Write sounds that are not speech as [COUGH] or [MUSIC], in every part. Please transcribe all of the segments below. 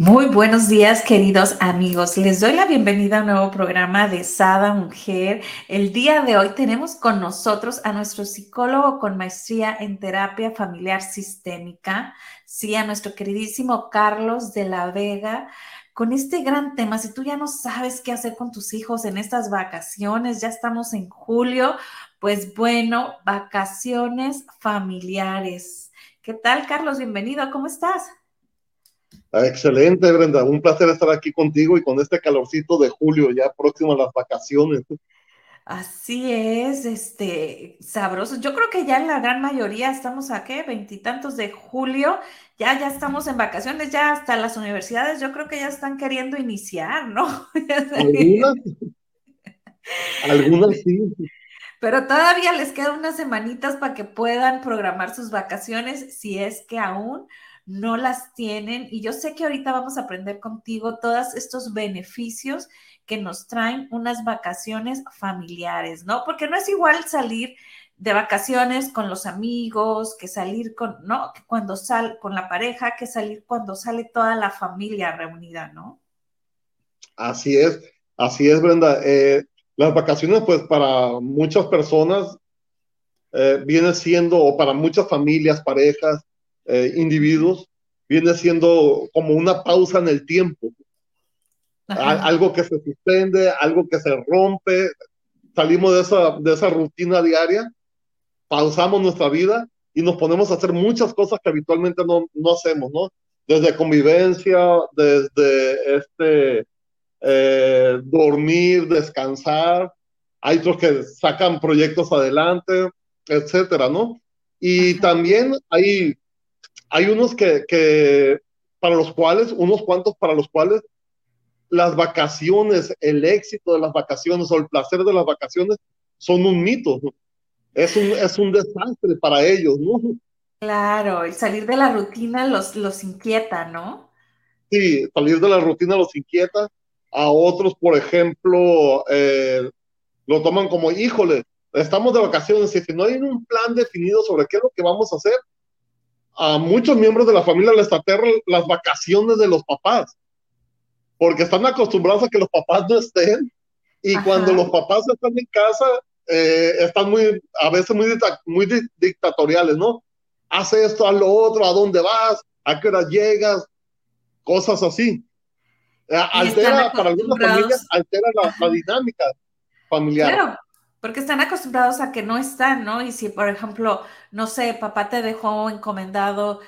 Muy buenos días, queridos amigos. Les doy la bienvenida a un nuevo programa de Sada Mujer. El día de hoy tenemos con nosotros a nuestro psicólogo con maestría en terapia familiar sistémica, sí, a nuestro queridísimo Carlos de la Vega con este gran tema. Si tú ya no sabes qué hacer con tus hijos en estas vacaciones, ya estamos en julio, pues bueno, vacaciones familiares. ¿Qué tal, Carlos? Bienvenido, ¿cómo estás? Ah, excelente, Brenda. Un placer estar aquí contigo y con este calorcito de julio, ya próximo a las vacaciones. Así es, este, sabroso. Yo creo que ya en la gran mayoría estamos a qué, veintitantos de julio, ya, ya estamos en vacaciones, ya hasta las universidades, yo creo que ya están queriendo iniciar, ¿no? [LAUGHS] Algunas, algunas sí. Pero todavía les quedan unas semanitas para que puedan programar sus vacaciones, si es que aún no las tienen. Y yo sé que ahorita vamos a aprender contigo todos estos beneficios que nos traen unas vacaciones familiares, ¿no? Porque no es igual salir de vacaciones con los amigos, que salir con, ¿no? Que cuando sal con la pareja, que salir cuando sale toda la familia reunida, ¿no? Así es, así es, Brenda. Eh, las vacaciones, pues para muchas personas, eh, viene siendo, o para muchas familias, parejas, eh, individuos, viene siendo como una pausa en el tiempo. Algo que se suspende, algo que se rompe, salimos de esa, de esa rutina diaria, pausamos nuestra vida y nos ponemos a hacer muchas cosas que habitualmente no, no hacemos, ¿no? Desde convivencia, desde este, eh, dormir, descansar, hay otros que sacan proyectos adelante, etcétera, ¿no? Y también hay hay unos que, para los cuales, unos cuantos para los cuales las vacaciones, el éxito de las vacaciones o el placer de las vacaciones son un mito. Es un, es un desastre para ellos, ¿no? Claro, y salir de la rutina los, los inquieta, ¿no? Sí, salir de la rutina los inquieta. A otros, por ejemplo, eh, lo toman como, híjole, estamos de vacaciones y si no hay un plan definido sobre qué es lo que vamos a hacer, a muchos miembros de la familia les aterran las vacaciones de los papás, porque están acostumbrados a que los papás no estén y cuando los papás están en casa, eh, están muy, a veces muy, muy dictatoriales, ¿no? Haz esto, haz lo otro, ¿a dónde vas? ¿A qué hora llegas? Cosas así. Eh, altera, para algunas familias, altera la, la, dinámica familiar. Claro, porque están acostumbrados a que no están, ¿no? Y si, por ejemplo, no sé, papá te dejó encomendado,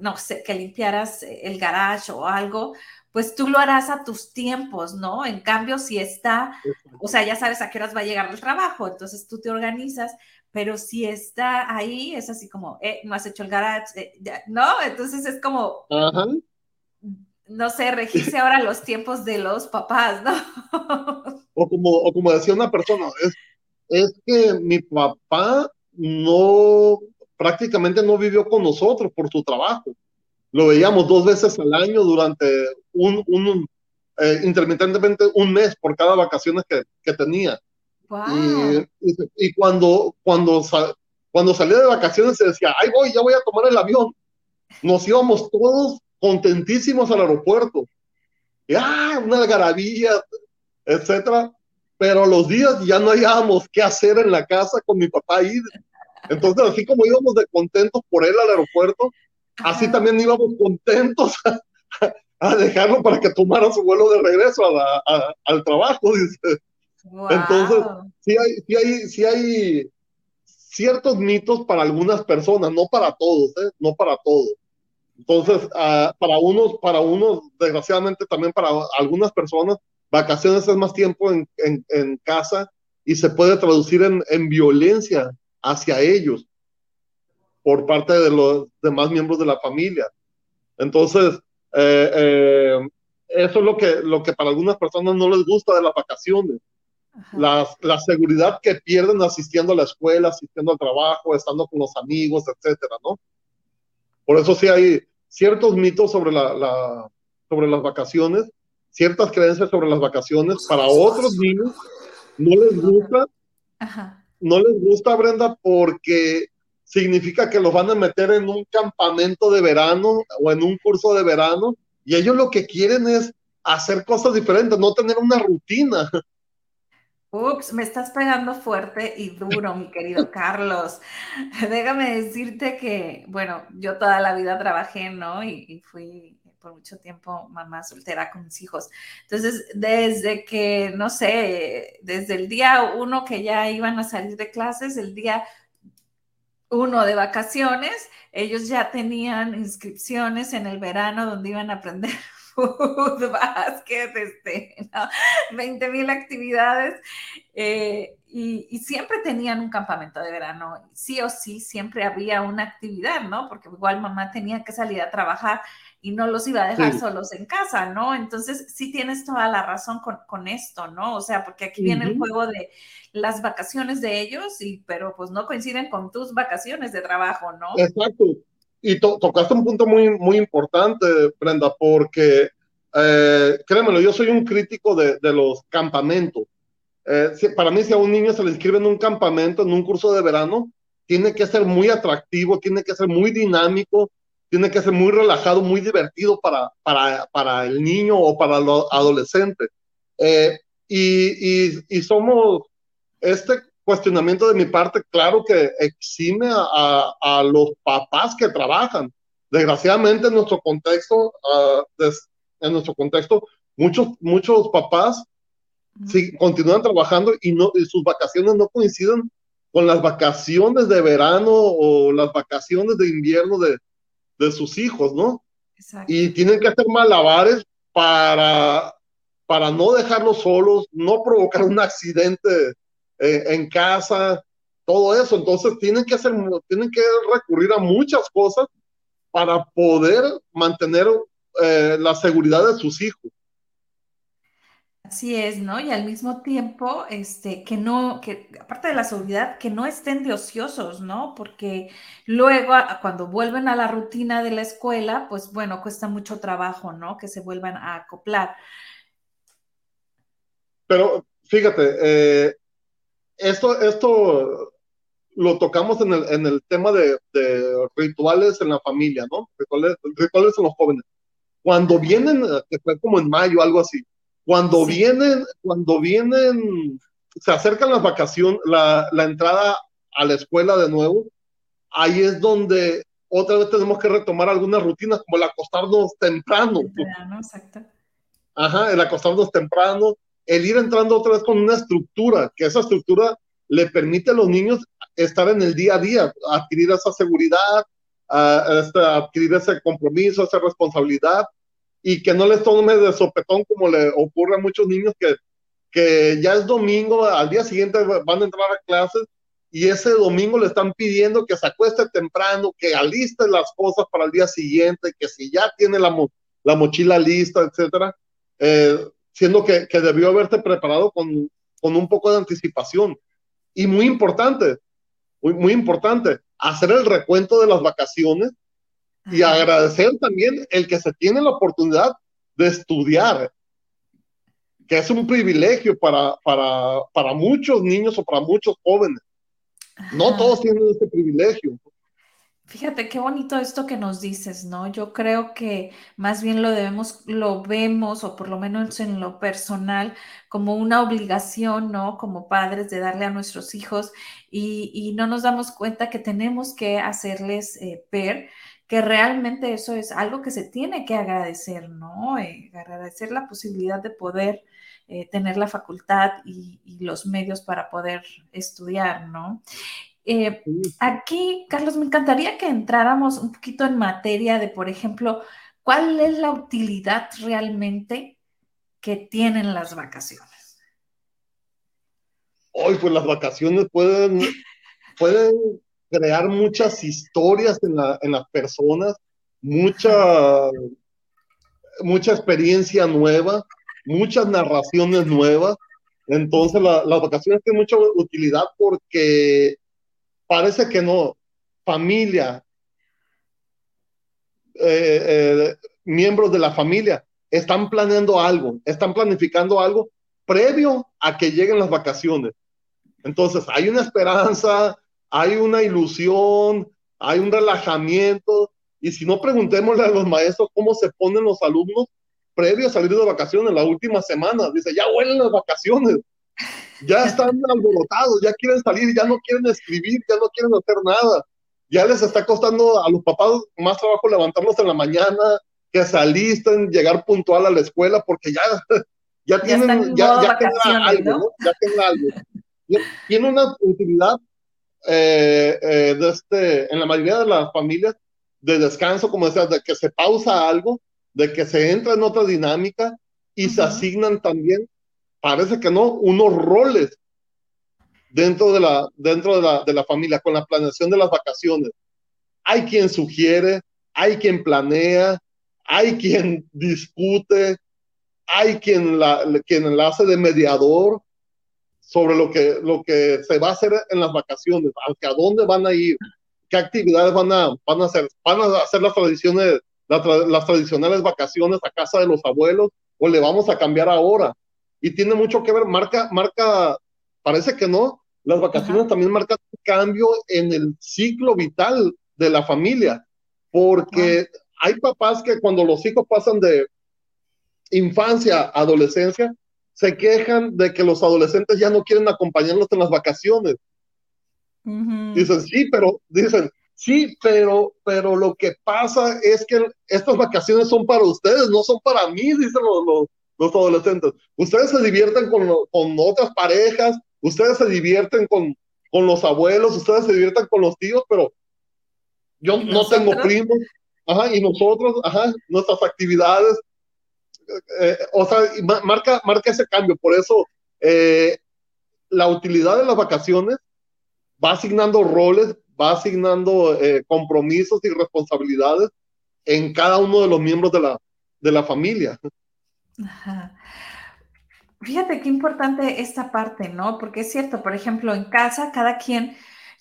no sé, que limpiaras el garage o algo, pues tú lo harás a tus tiempos, ¿no? En cambio, si está, o sea, ya sabes a qué horas va a llegar el trabajo, entonces tú te organizas, pero si está ahí, es así como, eh, no has hecho el garage, eh, ¿no? Entonces es como, no sé, regirse ahora los tiempos de los papás, ¿no? [LAUGHS] o, como, o como decía una persona, es es que mi papá no, prácticamente no vivió con nosotros por su trabajo. Lo veíamos dos veces al año durante un, un eh, intermitentemente un mes por cada vacaciones que, que tenía. Y, y, cuando, cuando, cuando salía de vacaciones se decía, ay voy, ya voy a tomar el avión. Nos íbamos todos contentísimos al aeropuerto. Y, ah, una algarabía, etcétera pero los días ya no hallábamos qué hacer en la casa con mi papá ahí. Entonces, así como íbamos de contentos por él al aeropuerto, así también íbamos contentos [LAUGHS] a, dejarlo para que tomara su vuelo de regreso al trabajo, dice. Entonces, sí hay, sí, hay, sí hay ciertos mitos para algunas personas, no para todos, ¿eh? no para todos. Entonces, ah, para unos, para unos, desgraciadamente también para algunas personas, Vacaciones es más tiempo en, en, casa y se puede traducir en, en, violencia hacia ellos por parte de los demás miembros de la familia. Entonces, eh, eh, eso es lo que, lo que para algunas personas no les gusta de las vacaciones. La, la, seguridad que pierden asistiendo a la escuela, asistiendo al trabajo, estando con los amigos, etcétera, ¿no? Por eso sí hay ciertos mitos sobre, la, la, sobre las vacaciones, ciertas creencias sobre las vacaciones. Para otros niños no les gusta, no les gusta, Brenda, porque significa que los van a meter en un campamento de verano o en un curso de verano y ellos lo que quieren es hacer cosas diferentes, no tener una rutina. Ups, me estás pegando fuerte y duro, mi querido [LAUGHS] Carlos. Déjame decirte que, bueno, yo toda la vida trabajé, ¿no? Y, fui por mucho tiempo mamá soltera con mis hijos. Entonces, desde que, no sé, desde el día uno que ya iban a salir de clases, el día uno de vacaciones, ellos ya tenían inscripciones en el verano donde iban a aprender [LAUGHS] fútbol, básquet, este, 20 mil actividades. Eh, y, y, siempre tenían un campamento de verano, sí o sí, siempre había una actividad, ¿no? Porque igual mamá tenía que salir a trabajar y no los iba a dejar solos en casa, ¿no? Entonces, sí tienes toda la razón con, con esto, ¿no? O sea, porque aquí viene el juego de las vacaciones de ellos, y, pero pues no coinciden con tus vacaciones de trabajo, ¿no? Exacto. Y tocaste un punto muy, muy importante, Brenda, porque eh, créemelo, yo soy un crítico de, de los campamentos. Eh, para mí, si a un niño se le inscribe en un campamento, en un curso de verano, tiene que ser muy atractivo, tiene que ser muy dinámico, tiene que ser muy relajado, muy divertido para, para, para el niño o para el adolescente. Eh, y, y, y, somos, este cuestionamiento de mi parte, claro que exime a, a, los papás que trabajan. Desgraciadamente en nuestro contexto, uh, des, en nuestro contexto, muchos, muchos papás sí, continúan trabajando y, no, y sus vacaciones no coinciden con las vacaciones de verano o las vacaciones de invierno de, de sus hijos, ¿no? Exacto. Y tienen que hacer malabares para, para no dejarlos solos, no provocar un accidente eh, en casa, todo eso. Entonces tienen que hacer, tienen que recurrir a muchas cosas para poder mantener eh, la seguridad de sus hijos. Así es, ¿no? Y al mismo tiempo, este, que no, que aparte de la seguridad, que no estén de ociosos, ¿no? Porque luego, cuando vuelven a la rutina de la escuela, pues bueno, cuesta mucho trabajo, ¿no? Que se vuelvan a acoplar. Pero fíjate, eh, esto, esto lo tocamos en el, en el tema de, de, rituales en la familia, ¿no? Rituales, rituales en los jóvenes. Cuando vienen, que fue como en mayo, algo así cuando sí. vienen, cuando vienen, se acercan las vacaciones, la, la, entrada a la escuela de nuevo, ahí es donde otra vez tenemos que retomar algunas rutinas, como el acostarnos temprano. temprano exacto. Ajá, el acostarnos temprano, el ir entrando otra vez con una estructura, que esa estructura le permite a los niños estar en el día a día, adquirir esa seguridad, adquirir ese compromiso, esa responsabilidad, y que no les tome de sopetón como le ocurre a muchos niños que, que ya es domingo, al día siguiente van a entrar a clases y ese domingo le están pidiendo que se acueste temprano, que aliste las cosas para el día siguiente, que si ya tiene la, mo la mochila lista, etcétera, eh, siendo que, que, debió haberse preparado con, con un poco de anticipación. Y muy importante, muy, muy importante, hacer el recuento de las vacaciones y agradecer también el que se tiene la oportunidad de estudiar, que es un privilegio para, para, para muchos niños o para muchos jóvenes. No todos tienen ese privilegio. Fíjate qué bonito esto que nos dices, ¿no? Yo creo que más bien lo debemos, lo vemos, o por lo menos en lo personal, como una obligación, ¿no? Como padres de darle a nuestros hijos y, y no nos damos cuenta que tenemos que hacerles eh, ver que realmente eso es algo que se tiene que agradecer, ¿no? Eh, agradecer la posibilidad de poder eh, tener la facultad y, y, los medios para poder estudiar, ¿no? Eh, aquí, Carlos, me encantaría que entráramos un poquito en materia de, por ejemplo, cuál es la utilidad realmente que tienen las vacaciones. Hoy, pues las vacaciones pueden, pueden crear muchas historias en, la, en las personas, mucha, mucha experiencia nueva, muchas narraciones nuevas. Entonces las vacaciones tienen mucha utilidad porque parece que no, familia, eh, eh, miembros de la familia están planeando algo, están planificando algo previo a que lleguen las vacaciones. Entonces hay una esperanza, hay una ilusión, hay un relajamiento. Y si no, preguntémosle a los maestros cómo se ponen los alumnos previo a salir de vacaciones, la última semana. Dice, ya huelen las vacaciones, ya están [LAUGHS] alborotados, ya quieren salir, ya no quieren escribir, ya no quieren hacer nada. Ya les está costando a los papás más trabajo levantarlos en la mañana, que se alisten, llegar puntual a la escuela, porque ya, [LAUGHS] ya, tienen, ya, ya algo, Ya tienen algo. Tiene una utilidad eh, eh, de este, en la mayoría de las familias de descanso, como decías, de que se pausa algo, de que se entra en otra dinámica y se asignan también, parece que no, unos roles dentro de la, dentro de la, de la familia, con la planeación de las vacaciones. Hay quien sugiere, hay quien planea, hay quien discute, hay quien la, quien la hace de mediador, sobre lo que, lo que se va a hacer en las vacaciones, hacia dónde van a ir, qué actividades van a, van a hacer, van a hacer las tradiciones, las, tradicionales vacaciones a casa de los abuelos o le vamos a cambiar ahora. Y tiene mucho que ver, marca, marca, parece que no, las vacaciones también marcan un cambio en el ciclo vital de la familia, porque hay papás que cuando los hijos pasan de infancia a adolescencia, se quejan de que los adolescentes ya no quieren acompañarlos en las vacaciones. Dicen, sí, pero, dicen, sí, pero, pero lo que pasa es que estas vacaciones son para ustedes, no son para mí, dicen los, los, adolescentes. Ustedes se divierten con, con, otras parejas, ustedes se divierten con, con los abuelos, ustedes se divierten con los tíos, pero yo no tengo primos, ajá, y nosotros, ajá, nuestras actividades, eh, o sea, marca, marca ese cambio. Por eso eh, la utilidad de las vacaciones va asignando roles, va asignando eh, compromisos y responsabilidades en cada uno de los miembros de la, de la familia. Fíjate qué importante esta parte, ¿no? Porque es cierto, por ejemplo, en casa cada quien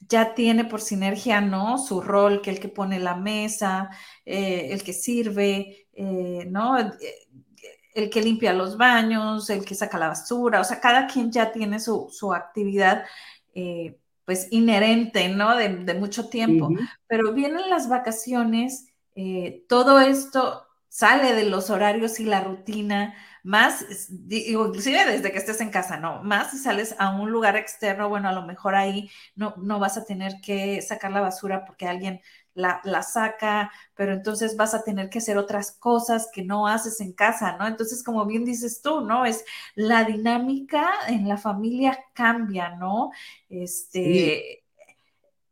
ya tiene por sinergia, ¿no? Su rol, que el que pone la mesa, el que sirve, ¿no? El que limpia los baños, el que saca la basura, o sea, cada quien ya tiene su, actividad eh, pues inherente, ¿no? De, mucho tiempo. Pero vienen las vacaciones, eh, todo esto sale de los horarios y la rutina, más, inclusive desde que estés en casa, no, más si sales a un lugar externo, bueno, a lo mejor ahí no, no vas a tener que sacar la basura porque alguien la, saca, pero entonces vas a tener que hacer otras cosas que no haces en casa, ¿no? Entonces, como bien dices tú, ¿no? Es la dinámica en la familia cambia, ¿no? Este,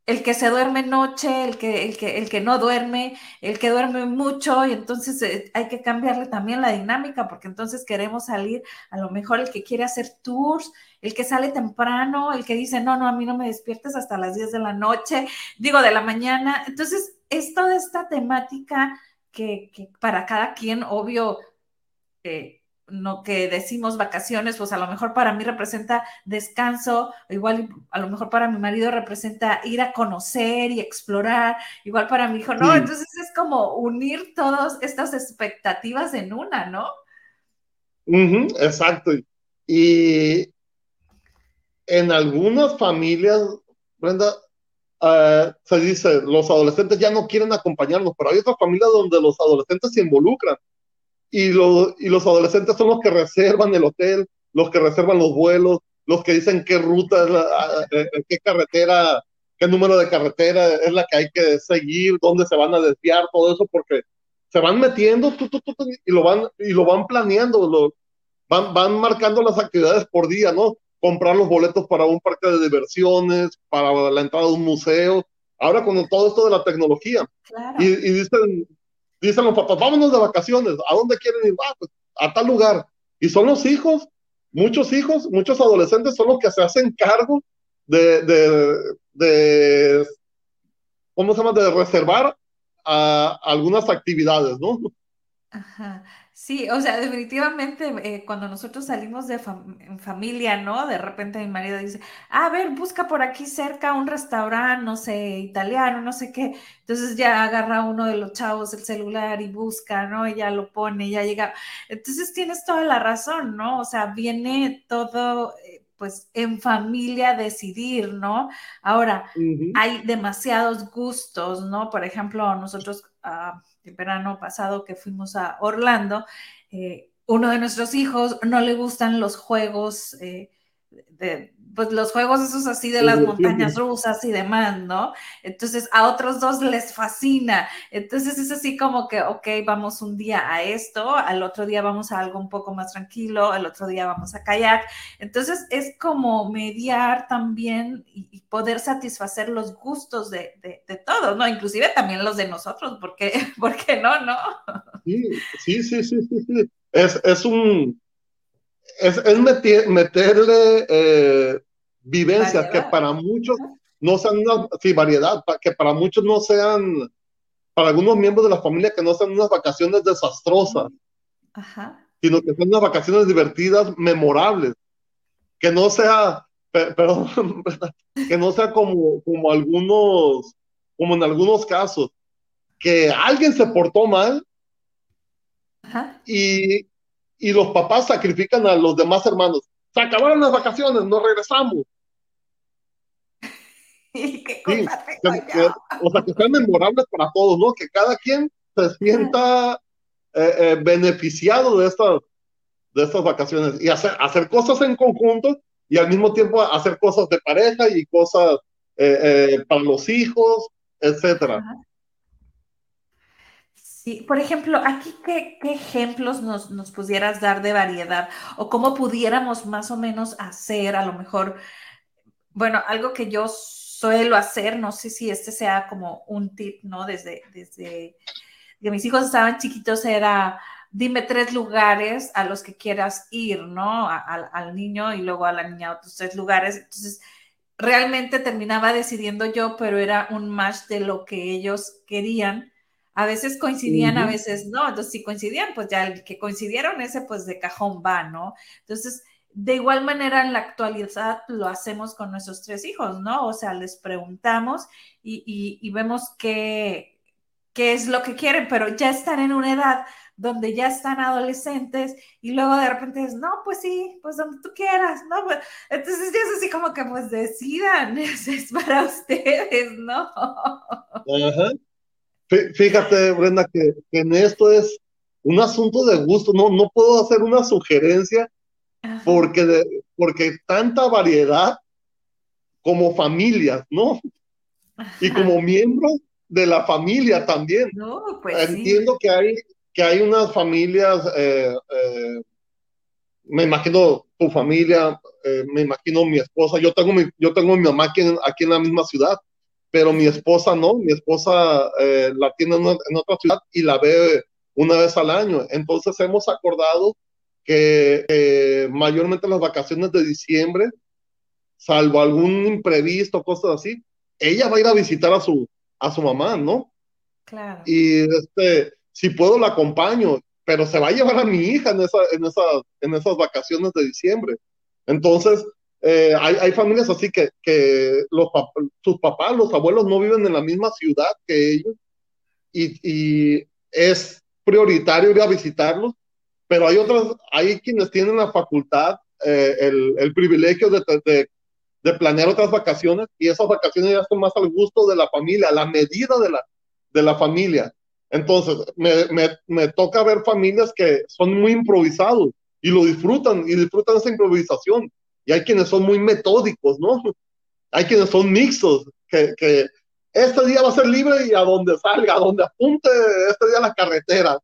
el que se duerme noche, el que, el que, el que no duerme, el que duerme mucho, y entonces eh, hay que cambiarle también la dinámica, porque entonces queremos salir, a lo mejor el que quiere hacer tours, el que sale temprano, el que dice, no, no, a mí no me despiertes hasta las 10 de la noche, digo, de la mañana. Entonces, es toda esta temática que, que para cada quien, obvio, eh, no que decimos vacaciones, pues a lo mejor para mí representa descanso, igual a lo mejor para mi marido representa ir a conocer y explorar, igual para mi hijo, no, entonces es como unir todas estas expectativas en una, ¿no? exacto. Y en algunas familias, Brenda, eh, se dice, los adolescentes ya no quieren acompañarnos, pero hay otras familias donde los adolescentes se involucran y, y los adolescentes son los que reservan el hotel, los que reservan los vuelos, los que dicen qué ruta, qué carretera, qué número de carretera es la que hay que seguir, dónde se van a desviar, todo eso, porque se van metiendo y lo van, y lo van planeando, lo, van, van marcando las actividades por día, ¿no? Comprar los boletos para un parque de diversiones, para la entrada de un museo, ahora con todo esto de la tecnología. Y, y, dicen, dicen los papás, vámonos de vacaciones, ¿a dónde quieren ir? Ah, pues, a tal lugar. Y son los hijos, muchos hijos, muchos adolescentes son los que se hacen cargo de, de, de ¿cómo se llama? De reservar algunas actividades, ¿no? Ajá. Sí, o sea, definitivamente eh, cuando nosotros salimos de en familia, ¿no? De repente mi marido dice, a ver, busca por aquí cerca un restaurante, no sé, italiano, no sé qué. Entonces ya agarra uno de los chavos el celular y busca, ¿no? Y ya lo pone, ya llega. Entonces tienes toda la razón, ¿no? O sea, viene todo, eh, pues, en familia decidir, ¿no? Ahora, hay demasiados gustos, ¿no? Por ejemplo, nosotros... Uh, el verano pasado que fuimos a Orlando, eh, uno de nuestros hijos no le gustan los juegos eh, de, pues los juegos esos así de las montañas rusas y demás, ¿no? Entonces a otros dos les fascina. Entonces es así como que, ok, vamos un día a esto, al otro día vamos a algo un poco más tranquilo, al otro día vamos a kayak. Entonces es como mediar también y, poder satisfacer los gustos de, de, todos, ¿no? Inclusive también los de nosotros, porque, [LAUGHS] porque no, ¿no? Sí, sí, sí, sí, sí. Es, es un es, meterle eh, vivencias que para muchos no sean una sí, variedad, que para muchos no sean, para algunos miembros de la familia que no sean unas vacaciones desastrosas, sino que sean unas vacaciones divertidas, memorables, que no sea, [LAUGHS] perdón, que no sea como, como algunos, como en algunos casos, que alguien se portó mal y y los papás sacrifican a los demás hermanos. Se acabaron las vacaciones, nos regresamos. [LAUGHS] ¿Qué o sea, que sean memorables para todos, ¿no? Que cada quien se sienta eh, eh, beneficiado de estas, de estas vacaciones y hacer, hacer cosas en conjunto y al mismo tiempo hacer cosas de pareja y cosas eh, para los hijos, etcétera. Sí, por ejemplo, aquí, ¿qué, ejemplos nos, nos, pudieras dar de variedad? O cómo pudiéramos más o menos hacer, a lo mejor, bueno, algo que yo suelo hacer, no sé si este sea como un tip, ¿no? Desde, desde que mis hijos estaban chiquitos era, dime tres lugares a los que quieras ir, ¿no? al niño y luego a la niña otros tres lugares. Entonces, realmente terminaba decidiendo yo, pero era un match de lo que ellos querían a veces coincidían, a veces no. Entonces, si coincidían, pues ya el que coincidieron ese, pues de cajón va, ¿no? Entonces, de igual manera, en la actualidad lo hacemos con nuestros tres hijos, ¿no? O sea, les preguntamos y, vemos qué, qué es lo que quieren, pero ya están en una edad donde ya están adolescentes y luego de repente es, no, pues sí, pues donde tú quieras, ¿no? Pues, entonces ya es así como que pues decidan, [LAUGHS] es para ustedes, ¿no? Ajá. Fíjate, Brenda, que, en esto es un asunto de gusto. No, no puedo hacer una sugerencia porque, porque tanta variedad como familias, ¿no? Y como miembros de la familia también. No, pues Entiendo que hay que hay unas familias, eh, eh, me imagino tu familia, eh, me imagino mi esposa, yo tengo mi, yo tengo mi mamá aquí aquí en la misma ciudad, pero mi esposa no, mi esposa eh, la tiene en, otra ciudad y la ve una vez al año. Entonces hemos acordado que mayormente las vacaciones de diciembre, salvo algún imprevisto, cosas así, ella va a ir a visitar a su, a su mamá, ¿no? Claro. Y este, si puedo la acompaño, pero se va a llevar a mi hija en, esa, en, esa, en esas vacaciones de diciembre. Entonces, eh, hay, familias así que, que los sus papás, los abuelos no viven en la misma ciudad que ellos y, es prioritario ir a visitarlos, pero hay otras, hay quienes tienen la facultad, eh, el, privilegio de, de, planear otras vacaciones y esas vacaciones ya son más al gusto de la familia, a la medida de la, de la familia. Entonces, me, me, me toca ver familias que son muy improvisados y lo disfrutan y disfrutan esa improvisación y hay quienes son muy metódicos, ¿no? [LAUGHS] Hay quienes son mixtos, que, que este día va a ser libre y a donde salga, a donde apunte este día la carretera,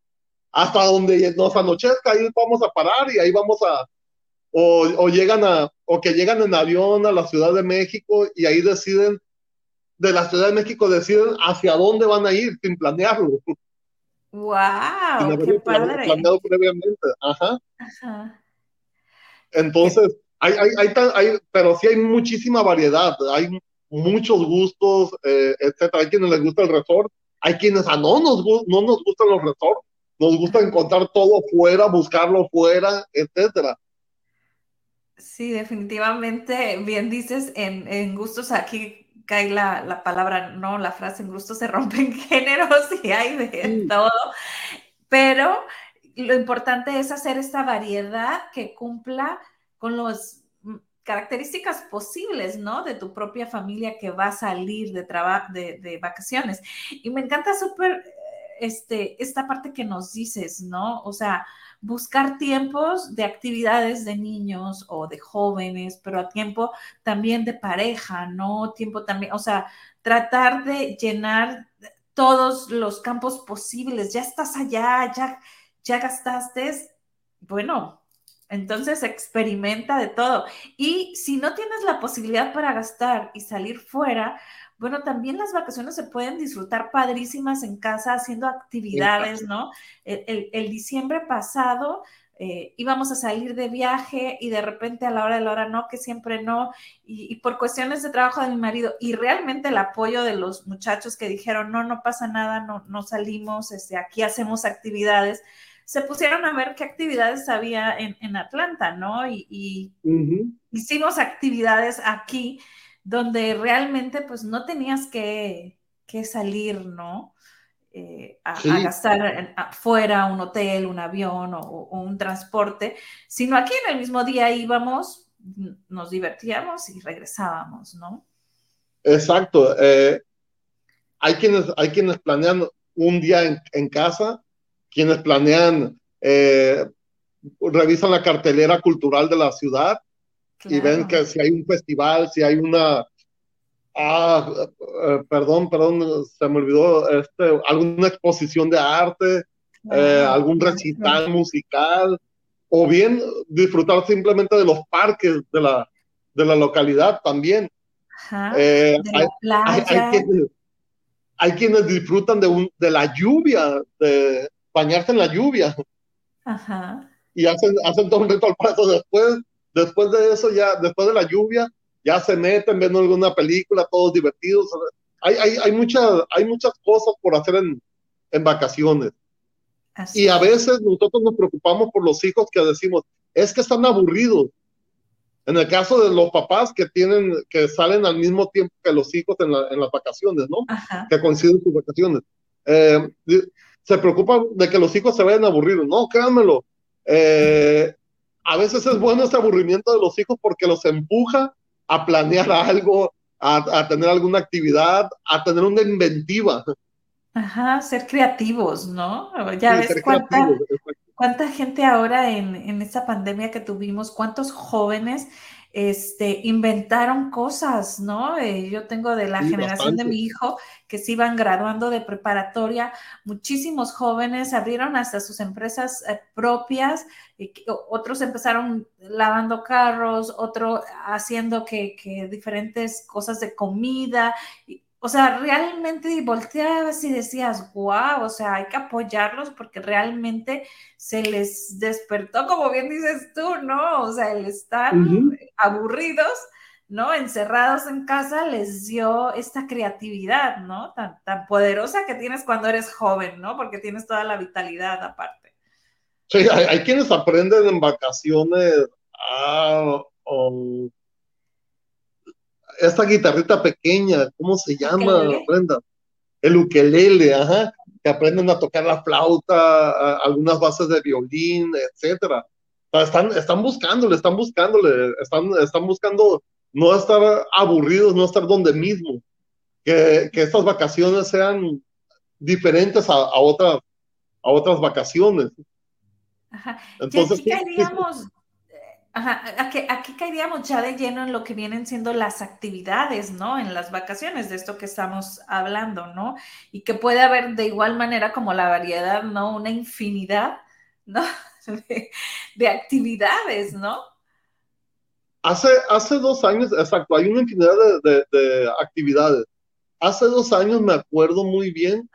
hasta donde nos anochezca, ahí vamos a parar y ahí vamos a, o, o, llegan a, o que llegan en avión a la Ciudad de México y ahí deciden, de la Ciudad de México deciden hacia dónde van a ir sin planearlo. [LAUGHS] ¡Wow! ¡Qué padre! Planeado previamente, ajá. Ajá. Entonces, hay, hay, hay, pero sí hay muchísima variedad, hay muchos gustos, eh, etcétera. Hay quienes les gusta el resort hay quienes a no nos, no nos gustan los resorts, nos gusta encontrar todo fuera, buscarlo fuera, etcétera. Sí, definitivamente, bien dices, en, en gustos aquí cae la, la, palabra, no, la frase en gustos se rompen [LAUGHS] géneros y hay de todo, pero lo importante es hacer esta variedad que cumpla con las características posibles, ¿no? De tu propia familia que va a salir de, de, de vacaciones. Y me encanta súper este, esta parte que nos dices, ¿no? O sea, buscar tiempos de actividades de niños o de jóvenes, pero a tiempo también de pareja, ¿no? Tiempo también, o sea, tratar de llenar todos los campos posibles. Ya estás allá, ya, ya gastaste. Bueno, entonces experimenta de todo. Y si no tienes la posibilidad para gastar y salir fuera, bueno, también las vacaciones se pueden disfrutar padrísimas en casa haciendo actividades, ¿no? El, diciembre pasado eh, íbamos a salir de viaje y de repente a la hora de la hora no, que siempre no, y, por cuestiones de trabajo de mi marido y realmente el apoyo de los muchachos que dijeron, no, no pasa nada, no, no salimos, este, aquí hacemos actividades, se pusieron a ver qué actividades había en, Atlanta, ¿no? Y, hicimos actividades aquí donde realmente pues no tenías que, salir, ¿no? Eh, a, gastar afuera un hotel, un avión o, un transporte, sino aquí en el mismo día íbamos, nos divertíamos y regresábamos, ¿no? Exacto. Eh, hay, quienes, hay quienes planean un día en, casa, quienes planean, eh, revisan la cartelera cultural de la ciudad y ven que si hay un festival, si hay una, ah, eh, perdón, perdón, se me olvidó, este, alguna exposición de arte, eh, algún recital musical, o bien disfrutar simplemente de los parques de la, de la localidad también. Eh, hay, quienes, hay, quienes, disfrutan de, un, de la lluvia, de bañarse en la lluvia. Ajá. Y hacen, hacen todo un ritual para eso después Después de eso, ya, después de la lluvia, ya se meten viendo alguna película, todos divertidos. Hay, hay, hay, muchas, hay muchas cosas por hacer en, en vacaciones. y a veces nosotros nos preocupamos por los hijos que decimos, es que están aburridos. En el caso de los papás que tienen, que salen al mismo tiempo que los hijos en, en las vacaciones, ¿no? Que coinciden sus vacaciones. Eh, se preocupan de que los hijos se vayan aburridos. No, créanmelo. Eh, a veces es bueno ese aburrimiento de los hijos porque los empuja a planear algo, a, tener alguna actividad, a tener una inventiva. Ajá, ser creativos, ¿no? Ya ves cuánta, cuánta, gente ahora en, en esta pandemia que tuvimos, cuántos jóvenes este, inventaron cosas, ¿no? Eh, yo tengo de la generación de mi hijo que se iban graduando de preparatoria, muchísimos jóvenes abrieron hasta sus empresas eh, propias, y otros empezaron lavando carros, otro haciendo que, que diferentes cosas de comida. Y, o sea, realmente volteabas y decías, wow, o sea, hay que apoyarlos porque realmente se les despertó, como bien dices tú, ¿no? O sea, el estar aburridos, ¿no? Encerrados en casa les dio esta creatividad, ¿no? Tan, tan poderosa que tienes cuando eres joven, ¿no? Porque tienes toda la vitalidad aparte. Sí, hay, quienes aprenden en vacaciones a esta guitarrita pequeña, ¿cómo se llama, Brenda? El ukelele, ajá, que aprenden a tocar la flauta, algunas bases de violín, etcétera. están, están buscándole, están buscándole, están, están buscando no estar aburridos, no estar donde mismo, que, que estas vacaciones sean diferentes a, a, otras, a otras vacaciones. Ajá. Entonces, ¿qué haríamos? Ajá, aquí, aquí, caeríamos ya de lleno en lo que vienen siendo las actividades, ¿no? En las vacaciones, de esto que estamos hablando, ¿no? Y que puede haber de igual manera como la variedad, ¿no? Una infinidad, ¿no? [LAUGHS] De, actividades, ¿no? Hace, hace dos años, exacto, hay una infinidad de, actividades. Hace dos años me acuerdo muy bien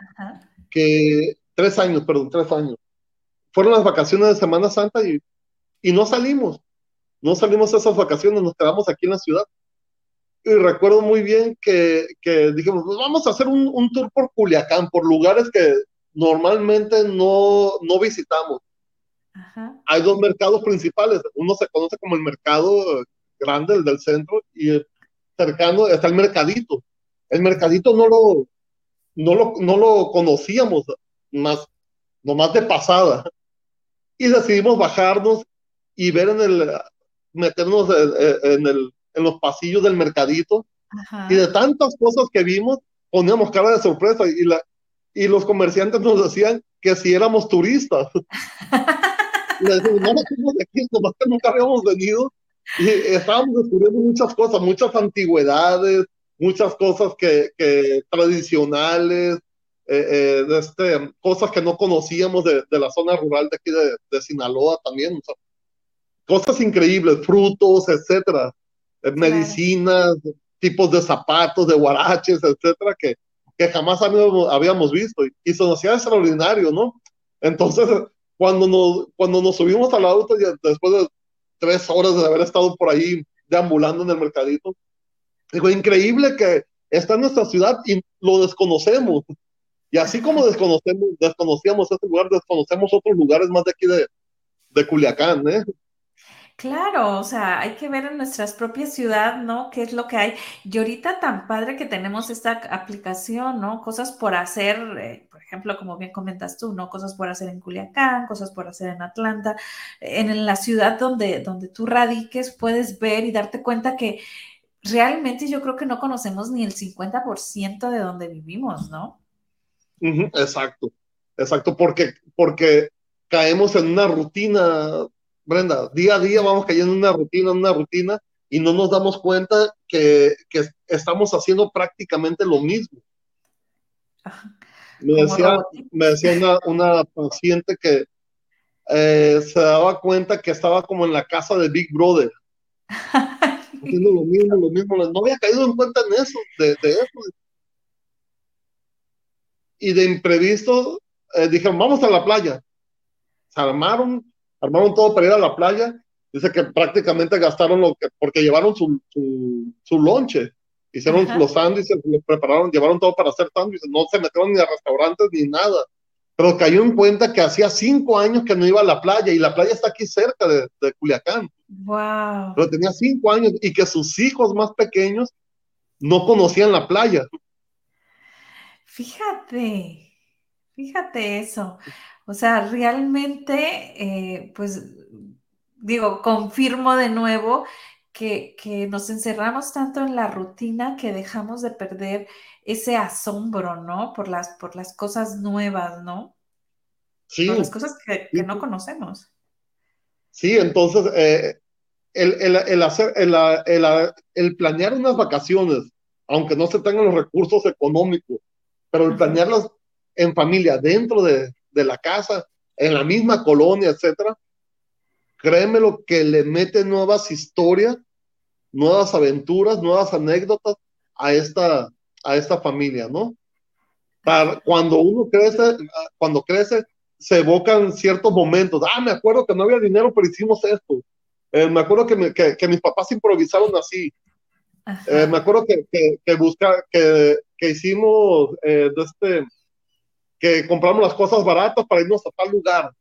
que, tres años, perdón, tres años, fueron las vacaciones de Semana Santa y, y no salimos no salimos a esas vacaciones, nos quedamos aquí en la ciudad. y recuerdo muy bien que, que dijimos, pues vamos a hacer un, un, tour por Culiacán, por lugares que normalmente no, no visitamos. Ajá. Hay dos mercados principales, uno se conoce como el mercado grande, el del centro, y cercano está el mercadito. El mercadito no lo, no lo, no lo conocíamos más, nomás de pasada. Y decidimos bajarnos y ver en el, meternos en, el, en los pasillos del mercadito. Y de tantas cosas que vimos, poníamos cara de sorpresa y, la, y los comerciantes nos decían que si éramos turistas. [LAUGHS] y decíamos, no, somos de aquí, nomás que nunca habíamos venido. Y estábamos descubriendo muchas cosas, muchas antigüedades, muchas cosas que, que tradicionales, eh, eh, este, cosas que no conocíamos de, de, la zona rural de aquí de, de Sinaloa también. Cosas increíbles, frutos, etcétera, eh, medicinas, tipos de zapatos, de guaraches, etcétera, que, que jamás habíamos, habíamos visto y, se nos hacía extraordinario, ¿no? Entonces, cuando nos, cuando nos subimos al auto, ya después de tres horas de haber estado por ahí deambulando en el mercadito, digo, increíble que está en nuestra ciudad y lo desconocemos. Y así como desconocemos, desconocíamos este lugar, desconocemos otros lugares más de aquí de, de Culiacán, ¿eh? Claro, o sea, hay que ver en nuestras propias ciudad, ¿no? ¿Qué es lo que hay? Y ahorita tan padre que tenemos esta aplicación, ¿no? Cosas por hacer, eh, por ejemplo, como bien comentas tú, ¿no? Cosas por hacer en Culiacán, cosas por hacer en Atlanta. En, en la ciudad donde, donde tú radiques, puedes ver y darte cuenta que realmente yo creo que no conocemos ni el 50% de donde vivimos, ¿no? exacto, exacto, porque, porque caemos en una rutina Brenda, día a día vamos cayendo en una rutina, en una rutina, y no nos damos cuenta que, que estamos haciendo prácticamente lo mismo. Me decía, me decía una, una, paciente que eh, se daba cuenta que estaba como en la casa de Big Brother. [LAUGHS] haciendo lo mismo, lo mismo. No había caído en cuenta en eso, de, de eso. Y de imprevisto eh, dijeron, vamos a la playa. Se armaron armaron todo para ir a la playa. Dice que prácticamente gastaron lo que, porque llevaron su, su, lonche, hicieron los sándwiches, los prepararon, llevaron todo para hacer sándwiches, no se metieron ni a restaurantes ni nada. Pero cayó en cuenta que hacía cinco años que no iba a la playa y la playa está aquí cerca de, de Culiacán. Wow. Pero tenía cinco años y que sus hijos más pequeños no conocían la playa. Fíjate, fíjate eso. O sea, realmente, eh, pues digo, confirmo de nuevo que, nos encerramos tanto en la rutina que dejamos de perder ese asombro, ¿no? Por las, por las cosas nuevas, ¿no? Sí. Por las cosas que, no conocemos. Sí, entonces, eh, el, hacer, el, planear unas vacaciones, aunque no se tengan los recursos económicos, pero el planearlas en familia, dentro de, de la casa, en la misma colonia, etcétera, créeme lo que le mete nuevas historias, nuevas aventuras, nuevas anécdotas a esta, a esta familia, ¿no? Para, cuando uno crece, cuando crece, se evocan ciertos momentos. Ah, me acuerdo que no había dinero, pero hicimos esto. Eh, me acuerdo que, que, mis papás improvisaron así. Eh, me acuerdo que, que, busca, que, que hicimos eh, de este, que compramos las cosas baratas para irnos a tal lugar.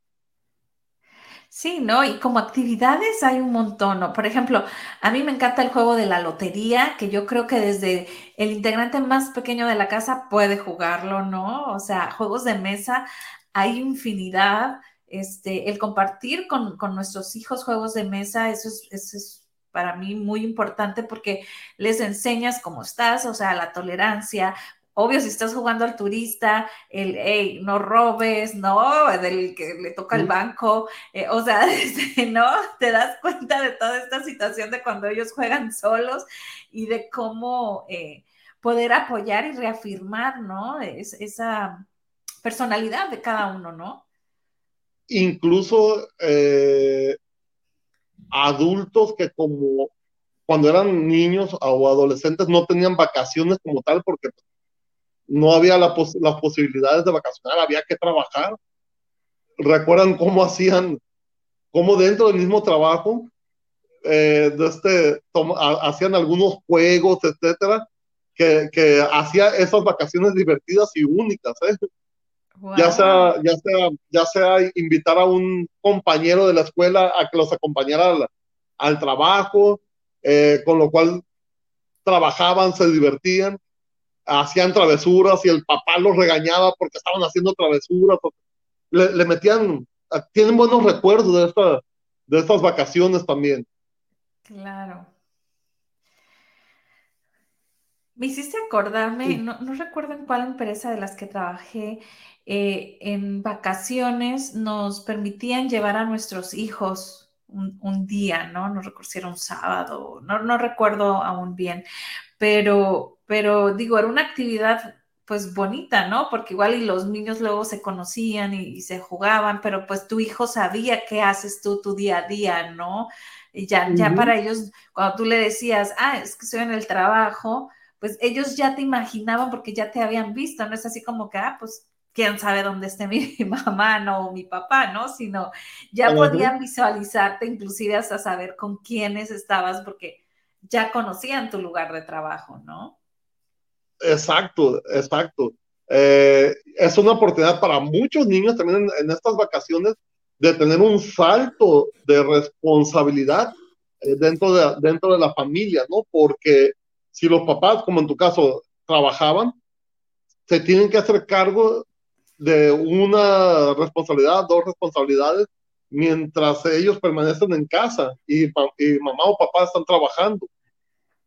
Sí, ¿no? Y como actividades hay un montón, ¿no? Por ejemplo, a mí me encanta el juego de la lotería, que yo creo que desde el integrante más pequeño de la casa puede jugarlo, ¿no? O sea, juegos de mesa, hay infinidad. Este, el compartir con, nuestros hijos juegos de mesa, eso es, eso es para mí muy importante porque les enseñas cómo estás, o sea, la tolerancia, Obvio, si estás jugando al turista, el, hey, no robes, no, del que le toca el banco, eh, o sea, [LAUGHS] este, ¿no? Te das cuenta de toda esta situación de cuando ellos juegan solos y de cómo eh, poder apoyar y reafirmar, ¿no? Es, esa personalidad de cada uno, ¿no? Incluso eh, adultos que como cuando eran niños o adolescentes no tenían vacaciones como tal porque no había la las posibilidades de vacacionar, había que trabajar. Recuerdan cómo hacían, cómo dentro del mismo trabajo eh, de este, hacían algunos juegos, etcétera, que, que hacía esas vacaciones divertidas y únicas, ¿eh? Ya, sea, ya, sea, ya sea invitar a un compañero de la escuela a que los acompañara al, trabajo, eh, con lo cual trabajaban, se divertían, hacían travesuras y el papá los regañaba porque estaban haciendo travesuras. Le, le metían, tienen buenos recuerdos de, esta, de estas vacaciones también. Claro. Me hiciste acordarme, no, no, recuerdo en cuál empresa de las que trabajé, eh, en vacaciones nos permitían llevar a nuestros hijos un, día, ¿no? No recuerdo si era un sábado, no, no recuerdo aún bien, pero, pero digo, era una actividad pues bonita, ¿no? Porque igual y los niños luego se conocían y, se jugaban, pero pues tu hijo sabía qué haces tú tu día a día, ¿no? Y ya, ya para ellos, cuando tú le decías, ah, es que estoy en el trabajo, pues ellos ya te imaginaban porque ya te habían visto, no es así como que, ah, pues quién sabe dónde esté mi [LAUGHS] mamá, no, o mi papá, ¿no? Sino ya podían visualizarte, inclusive hasta saber con quiénes estabas, porque ya conocían tu lugar de trabajo, ¿no? Exacto, exacto. Eh, es una oportunidad para muchos niños también en, estas vacaciones de tener un salto de responsabilidad eh, dentro, de, dentro de la familia, ¿no? Porque si los papás, como en tu caso, trabajaban, se tienen que hacer cargo de una responsabilidad, dos responsabilidades, mientras ellos permanecen en casa y, mamá o papá están trabajando.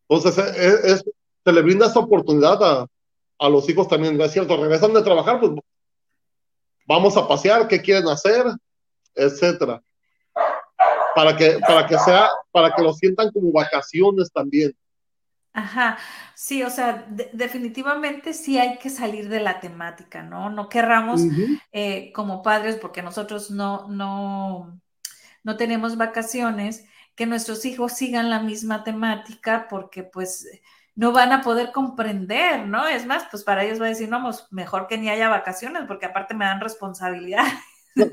Entonces, es, se le brinda esa oportunidad a, a, los hijos también. Es cierto, regresan de trabajar, pues vamos a pasear, qué quieren hacer, etcétera. Para que, para que sea, para que lo sientan como vacaciones también. Ajá, sí, o sea, definitivamente sí hay que salir de la temática, ¿no? No querramos eh, como padres, porque nosotros no, no, no tenemos vacaciones, que nuestros hijos sigan la misma temática, porque pues no van a poder comprender, ¿no? Es más, pues para ellos va a decir, no, pues mejor que ni haya vacaciones, porque aparte me dan responsabilidad.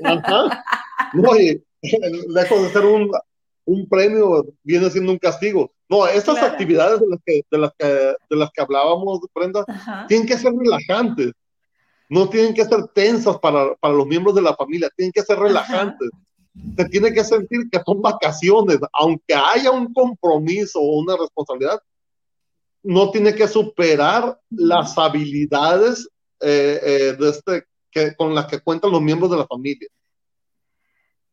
Ajá. No, y [LAUGHS] lejos de ser un, un premio, viene siendo un castigo no, estas actividades de las, que, de, las que, de las que hablábamos, Brenda, tienen que ser relajantes. No tienen que ser tensas para, para, los miembros de la familia, tienen que ser relajantes. Se tiene que sentir que son vacaciones, aunque haya un compromiso o una responsabilidad, no tiene que superar las habilidades eh, eh, de este, que, con las que cuentan los miembros de la familia.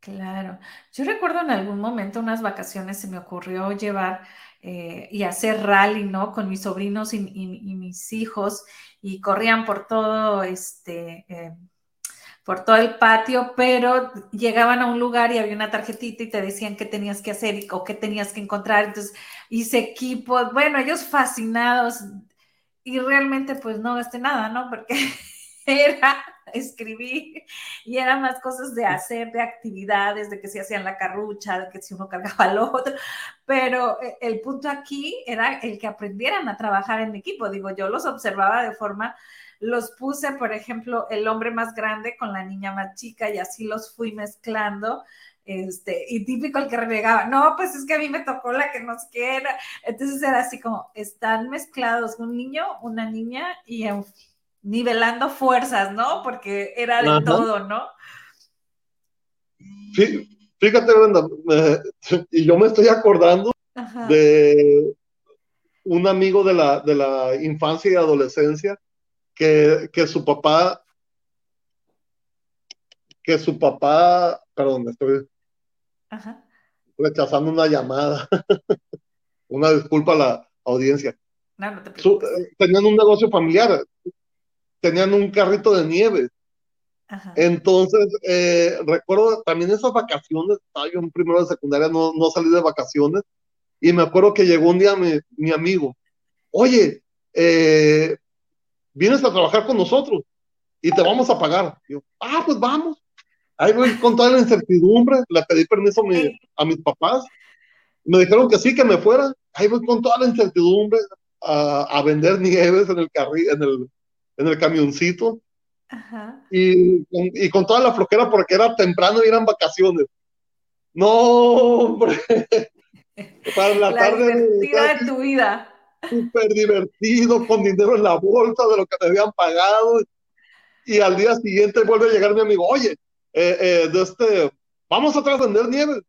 Claro. Yo recuerdo en algún momento unas vacaciones se me ocurrió llevar eh, y hacer rally, ¿no? Con mis sobrinos y, mis hijos y corrían por todo este, eh, por todo el patio, pero llegaban a un lugar y había una tarjetita y te decían qué tenías que hacer o qué tenías que encontrar. Entonces hice equipo, bueno, ellos fascinados y realmente pues no gasté nada, ¿no? Porque [LAUGHS] era escribir y eran más cosas de hacer, de actividades, de que se hacían la carrucha, de que si uno cargaba al otro, pero eh, el punto aquí era el que aprendieran a trabajar en equipo. Digo, yo los observaba de forma, los puse, por ejemplo, el hombre más grande con la niña más chica y así los fui mezclando. Este, y típico el que renegaba, no, pues es que a mí me tocó la que nos quiera. Entonces era así como, están mezclados un niño, una niña y en nivelando fuerzas, ¿no? Porque era de todo, ¿no? fíjate, Brenda, [LAUGHS] y yo me estoy acordando de un amigo de la, de la infancia y adolescencia que, que su papá, que su papá, perdón, estoy rechazando una llamada. [LAUGHS] una disculpa a la audiencia. No, no te eh, tenían un negocio familiar tenían un carrito de nieve. Entonces, eh, recuerdo también esas vacaciones, estaba yo en primero de secundaria, no, no salí de vacaciones, y me acuerdo que llegó un día mi, mi amigo, oye, eh, vienes a trabajar con nosotros y te vamos a pagar. yo, ah, pues vamos. Ahí voy con toda la incertidumbre, le pedí permiso a, mi, a mis papás, me dijeron que sí, que me fuera. Ahí voy con toda la incertidumbre a, a vender nieves en el, carril, en el en el camioncito. Y, y, con toda la flojera porque era temprano y eran vacaciones. No, hombre. [LAUGHS] Para la, tarde. Divertida de tu vida. Súper divertido, con dinero en la bolsa de lo que me habían pagado. Y al día siguiente vuelve a llegar mi amigo, oye, eh, eh, de este, vamos a trascender nieve.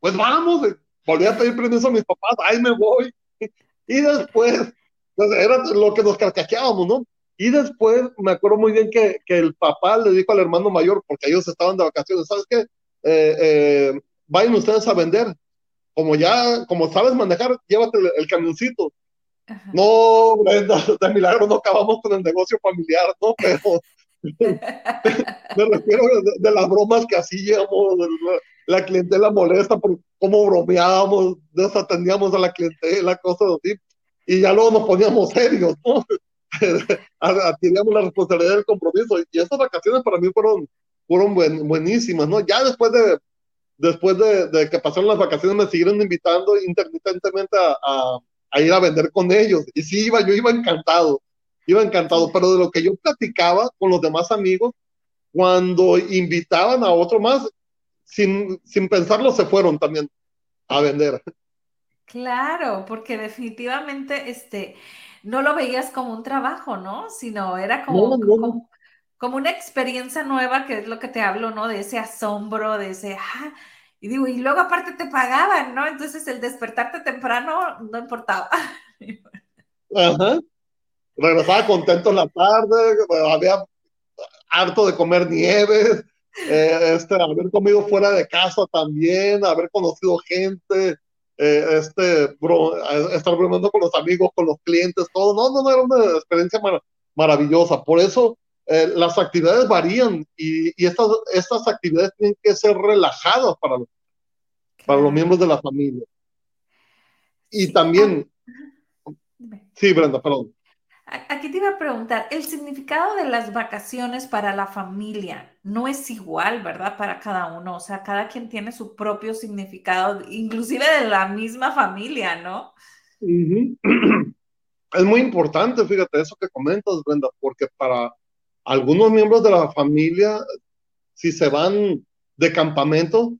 Pues vamos, eh, volví a pedir permiso a mis papás, ahí me voy. [LAUGHS] Y después, pues era lo que nos carcajeábamos, ¿no? Y después me acuerdo muy bien que, que, el papá le dijo al hermano mayor, porque ellos estaban de vacaciones, ¿sabes qué? Eh, eh, vayan ustedes a vender. Como ya, como sabes manejar, llévate el, el camioncito. Ajá. No, Brenda, de milagro no acabamos con el negocio familiar, ¿no? Pero me refiero de, de, las bromas que hacíamos, de la, la clientela molesta por cómo bromeábamos, desatendíamos a la clientela, cosas así. Y ya luego nos poníamos serios, ¿no? [LAUGHS] adquiríamos la responsabilidad del compromiso y estas vacaciones para mí fueron, fueron buen, buenísimas, ¿no? Ya después de, después de, de, que pasaron las vacaciones me siguieron invitando intermitentemente a, a, a, ir a vender con ellos y sí iba, yo iba encantado, iba encantado, pero de lo que yo platicaba con los demás amigos, cuando invitaban a otro más, sin, sin pensarlo se fueron también a vender. Claro, porque definitivamente este, no lo veías como un trabajo, ¿no? Sino era como, no, no. como, como, una experiencia nueva, que es lo que te hablo, ¿no? De ese asombro, de ese, ah, y digo, y luego aparte te pagaban, ¿no? Entonces el despertarte temprano no importaba. Ajá. Regresaba contento en la tarde, había harto de comer nieve, eh, este, haber comido fuera de casa también, haber conocido gente, eh, este, estar bromeando con los amigos, con los clientes, todo. No, no, no, era una experiencia mar maravillosa. Por eso eh, las actividades varían y, y, estas, estas actividades tienen que ser relajadas para, los, para los miembros de la familia. Y también... Sí, Brenda, perdón. Aquí te iba a preguntar, el significado de las vacaciones para la familia no es igual, ¿verdad? Para cada uno, o sea, cada quien tiene su propio significado, inclusive de la misma familia, ¿no? Uh [CLEARS THROAT] -huh. Es muy importante, fíjate, eso que comentas, Brenda, porque para algunos miembros de la familia, si se van de campamento,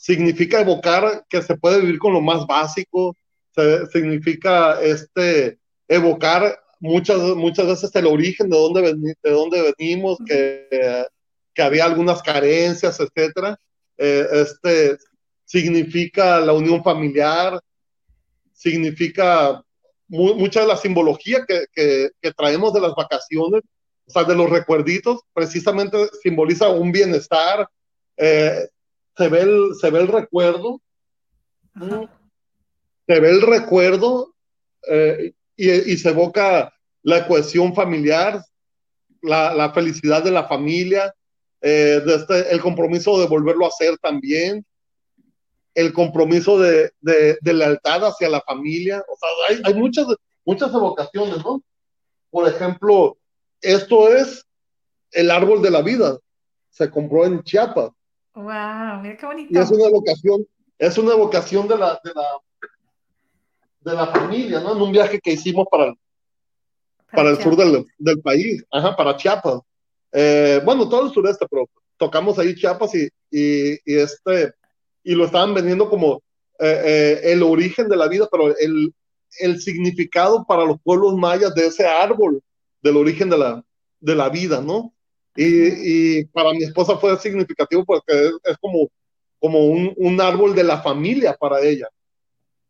significa evocar que se puede vivir con lo más básico, se, significa este, evocar muchas, muchas veces el origen de dónde, de dónde venimos, que, que, había algunas carencias, etcétera. Eh, este significa la unión familiar, significa mu mucha de la simbología que, que, que, traemos de las vacaciones, o sea, de los recuerditos, precisamente simboliza un bienestar, eh, se, ve el, se ve el recuerdo, se ve el recuerdo eh, y, y, se evoca la cohesión familiar, la, la felicidad de la familia, eh, este, el compromiso de volverlo a hacer también, el compromiso de, de, de, lealtad hacia la familia. O sea, hay, hay muchas, muchas evocaciones, ¿no? Por ejemplo, esto es el árbol de la vida. Se compró en Chiapas. Wow, mira qué bonito. Y es una evocación, es una evocación de la, de la, de la familia, ¿no? En un viaje que hicimos para, para, para el sur del, del, país, ajá, para Chiapas. Eh, bueno, todo el sureste, pero tocamos ahí Chiapas y, y, y este, y lo estaban vendiendo como eh, eh, el origen de la vida, pero el, el significado para los pueblos mayas de ese árbol del origen de la, de la vida, ¿no? Y, y para mi esposa fue significativo porque es, es como, como un, un, árbol de la familia para ella.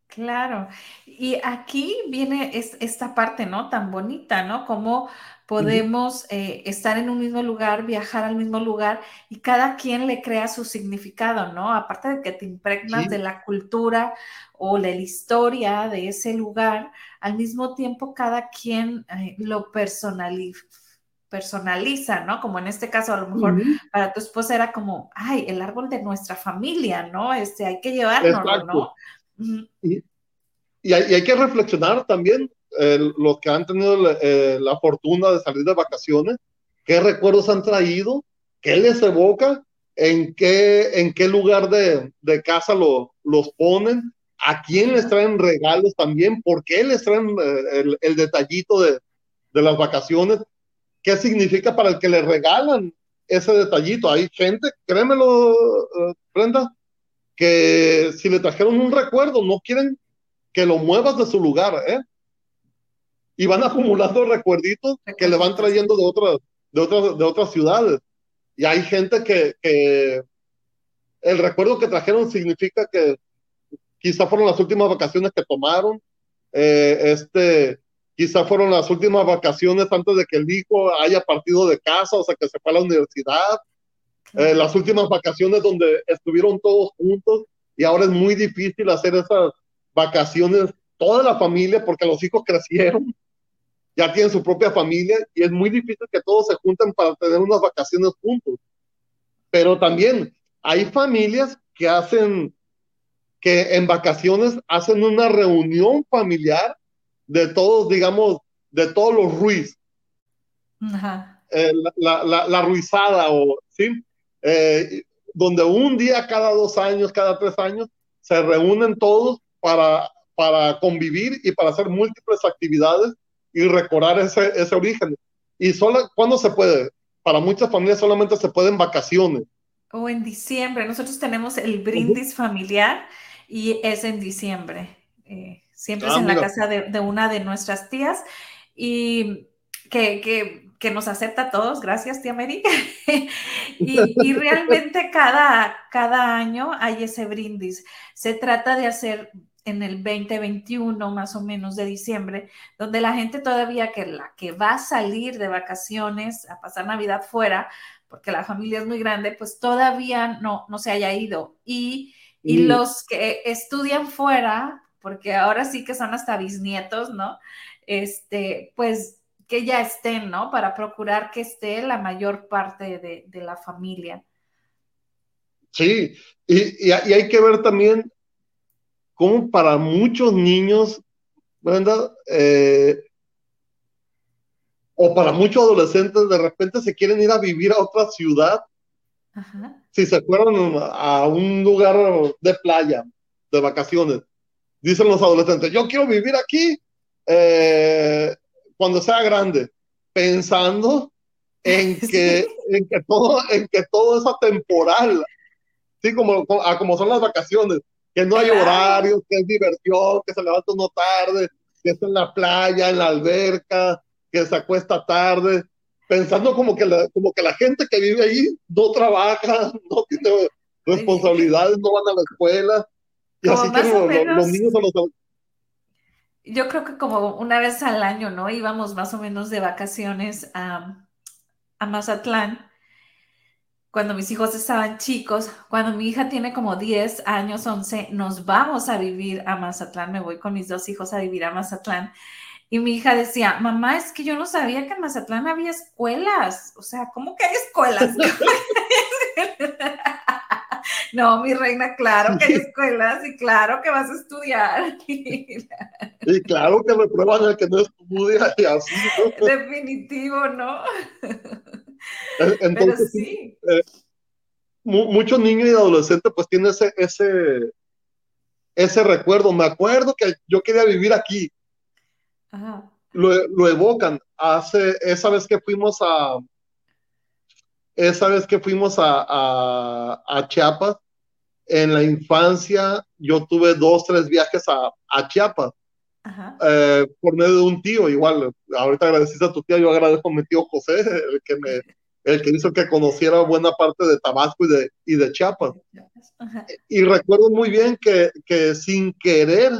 Claro, y aquí viene es, esta parte, ¿no? Tan bonita, ¿no? Como podemos eh, estar en un mismo lugar, viajar al mismo lugar y cada quien le crea su significado, ¿no? Aparte de que te impregnas sí. de la cultura o de la historia de ese lugar, al mismo tiempo cada quien eh, lo personaliza personaliza, ¿no? Como en este caso, a lo mejor uh -huh. para tu esposa era como, ay, el árbol de nuestra familia, ¿no? Este, hay que llevarlo, ¿no? Uh -huh. y, y, hay, y, hay, que reflexionar también, eh, los que han tenido eh, la fortuna de salir de vacaciones, qué recuerdos han traído, qué les evoca, en qué, en qué lugar de, de casa lo, los ponen, a quién les traen regalos también, por qué les traen eh, el, el, detallito de, de las vacaciones, qué significa para el que le regalan ese detallito. Hay gente, créemelo, uh, Brenda, que si le trajeron un recuerdo, no quieren que lo muevas de su lugar, ¿eh? Y van [LAUGHS] acumulando recuerditos que le van trayendo de otras, de otras, de otras ciudades. Y hay gente que, que el recuerdo que trajeron significa que quizá fueron las últimas vacaciones que tomaron, eh, este, quizá fueron las últimas vacaciones antes de que el hijo haya partido de casa, o sea, que se fue a la universidad, eh, las últimas vacaciones donde estuvieron todos juntos y ahora es muy difícil hacer esas vacaciones, toda la familia, porque los hijos [LAUGHS] crecieron, ya tienen su propia familia y es muy difícil que todos se junten para tener unas vacaciones juntos. Pero también hay familias que hacen que en vacaciones hacen una reunión familiar de todos, digamos, de todos los Ruiz. Eh, la, la, la, ruizada, o, ¿sí? Eh, donde un día cada dos años, cada tres años, se reúnen todos para, para convivir y para hacer múltiples actividades y recordar ese, ese origen. Y solo, ¿cuándo se puede? Para muchas familias solamente se puede en vacaciones. O en diciembre. Nosotros tenemos el brindis familiar y es en diciembre. Eh, siempre es ah, en la casa de, una de nuestras tías y que, nos acepta a todos. Gracias, tía Mary. [LAUGHS] y, realmente [LAUGHS] cada, cada año hay ese brindis. Se trata de hacer en el 2021, más o menos de diciembre, donde la gente todavía que la que va a salir de vacaciones a pasar Navidad fuera, porque la familia es muy grande, pues todavía no, no se haya ido. Y y los que estudian fuera, porque ahora sí que son hasta bisnietos, ¿no? Este, pues que ya estén, ¿no? Para procurar que esté la mayor parte de, la familia. Sí, y, hay que ver también cómo para muchos niños, ¿verdad? Eh, o para muchos adolescentes de repente se quieren ir a vivir a otra ciudad si se fueron a un lugar de playa, de vacaciones, dicen los adolescentes, yo quiero vivir aquí eh, cuando sea grande, pensando en [LAUGHS] que, en que todo, en que todo es atemporal, sí, como, como son las vacaciones, que no hay horarios, que es diversión, que se levanta uno tarde, que es en la playa, en la alberca, que se acuesta tarde pensando como que, la, como que la gente que vive ahí no trabaja, [LAUGHS] no tiene responsabilidades, no van a la escuela. Y así que los niños a los... Yo creo que como una vez al año, ¿no? Íbamos más o menos de vacaciones a, a Mazatlán cuando mis hijos estaban chicos, cuando mi hija tiene como 10 años, 11, nos vamos a vivir a Mazatlán, me voy con mis dos hijos a vivir a Mazatlán. Y mi hija decía, mamá, es que yo no sabía que en Mazatlán había escuelas. O sea, ¿cómo que hay escuelas? [LAUGHS] [LAUGHS] no, mi reina, claro que hay escuelas y claro que vas a estudiar. y claro que reprueban el que no estudia y así. Definitivo, ¿no? Entonces, sí. Eh, muchos niños y adolescentes pues tienen ese, ese, ese recuerdo. Me acuerdo que yo quería vivir aquí lo, evocan. Hace, esa vez que fuimos a, esa vez que fuimos a, a, Chiapas, en la infancia yo tuve dos, tres viajes a, a Chiapas. Eh, por medio de un tío, igual, ahorita agradeciste a tu tía, yo agradezco a mi tío José, el que me, el que hizo que conociera buena parte de Tabasco y de, y de Chiapas. Y recuerdo muy bien que, que sin querer,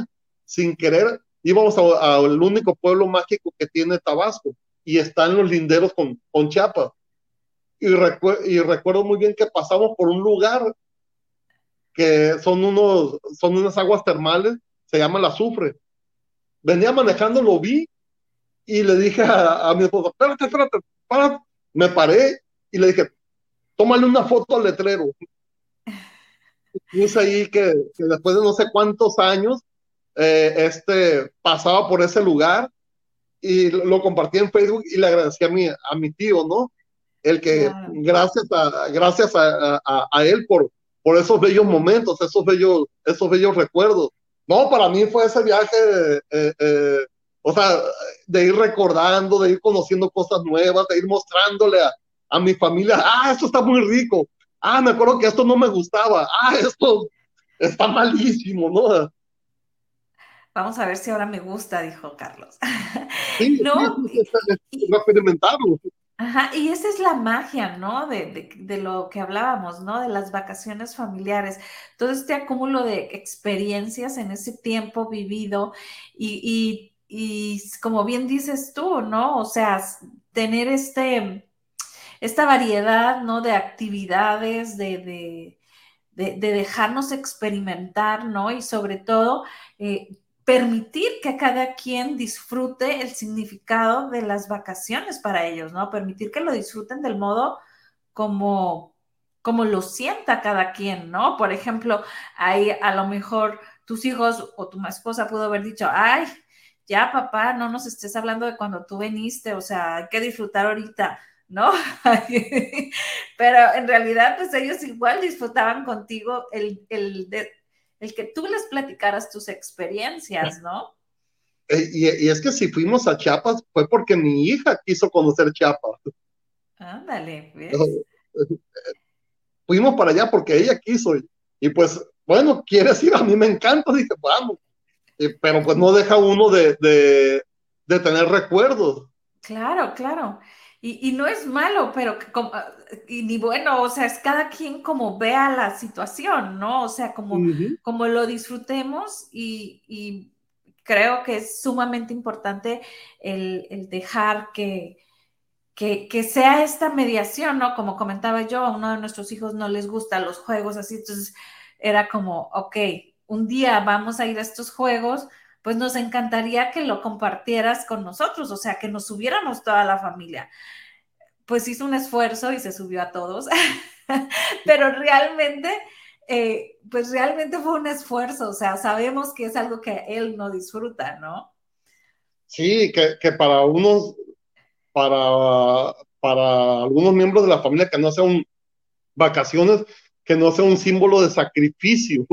sin querer, íbamos al único pueblo mágico que tiene Tabasco y está en los linderos con, con Chiapas. Y, y recuerdo muy bien que pasamos por un lugar que son, unos, son unas aguas termales, se llama el azufre. Venía manejando, lo vi y le dije a, mi esposa, espérate, espérate, para. Me paré y le dije, tómale una foto al letrero. Puse ahí que, que después de no sé cuántos años eh, este, pasaba por ese lugar y lo compartí en Facebook y le agradecí a mi, a mi tío, ¿no? El que gracias, a, gracias a, a, él por, por esos bellos momentos, esos bellos, esos bellos recuerdos. No, para mí fue ese viaje, eh, eh, o sea, de ir recordando, de ir conociendo cosas nuevas, de ir mostrándole a, a mi familia, ah, esto está muy rico, ah, me acuerdo que esto no me gustaba, ah, esto está malísimo, ¿no? Vamos a ver si ahora me gusta, dijo Carlos. Sí, [LAUGHS] ¿No? sí, sí, experimentarlo. Y esa es la magia, ¿no? De, de, lo que hablábamos, ¿no? De las vacaciones familiares. Todo este acúmulo de experiencias en ese tiempo vivido y, y, y como bien dices tú, ¿no? O sea, tener este, esta variedad, ¿no? De actividades, de, de, de dejarnos experimentar, ¿no? Y sobre todo, eh, permitir que cada quien disfrute el significado de las vacaciones para ellos, ¿no? Permitir que lo disfruten del modo como, como lo sienta cada quien, ¿no? Por ejemplo, ahí a lo mejor tus hijos o tu esposa pudo haber dicho, ay, ya papá, no nos estés hablando de cuando tú viniste, o sea, hay que disfrutar ahorita, ¿no? [LAUGHS] Pero en realidad, pues ellos igual disfrutaban contigo el, el el que tú les platicaras tus experiencias, ¿no? Eh, y, y, es que si fuimos a Chiapas fue porque mi hija quiso conocer Chiapas. Ándale, ¿ves? Fuimos para allá porque ella quiso. Y, y, pues, bueno, quieres ir, a mí me encanta, dije, vamos. Y, pero pues no deja uno de, de, de tener recuerdos. Claro, claro. Y, y, no es malo, pero como, y ni bueno, o sea, es cada quien como vea la situación, ¿no? O sea, como, uh -huh. como lo disfrutemos y, y, creo que es sumamente importante el, el dejar que, que, que, sea esta mediación, ¿no? Como comentaba yo, a uno de nuestros hijos no les gustan los juegos así, entonces era como, ok, un día vamos a ir a estos juegos, pues nos encantaría que lo compartieras con nosotros, o sea, que nos subiéramos toda la familia. Pues hizo un esfuerzo y se subió a todos, [LAUGHS] pero realmente, eh, pues realmente fue un esfuerzo, o sea, sabemos que es algo que él no disfruta, ¿no? Sí, que, para unos, para, para algunos miembros de la familia que no sean vacaciones, que no sea un símbolo de sacrificio.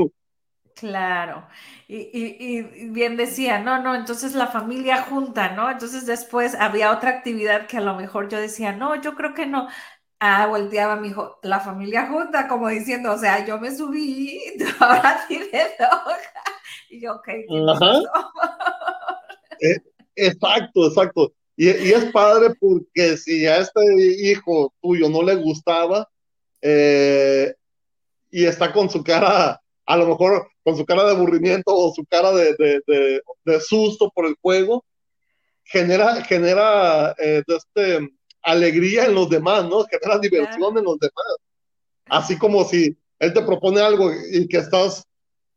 Claro, y, y, y, bien decía, no, no, entonces la familia junta, ¿no? Entonces después había otra actividad que a lo mejor yo decía, no, yo creo que no. Ah, volteaba mi hijo, la familia junta, como diciendo, o sea, yo me subí, [LAUGHS] ahora tienes hoja. Y yo, ok. eh, exacto, exacto. Y, y, es padre porque si a este hijo tuyo no le gustaba eh, y está con su cara a lo mejor con su cara de aburrimiento o su cara de, de, de, de susto por el juego, genera, genera eh, este, alegría en los demás, ¿no? Genera diversión en los demás. Así como si él te propone algo y que estás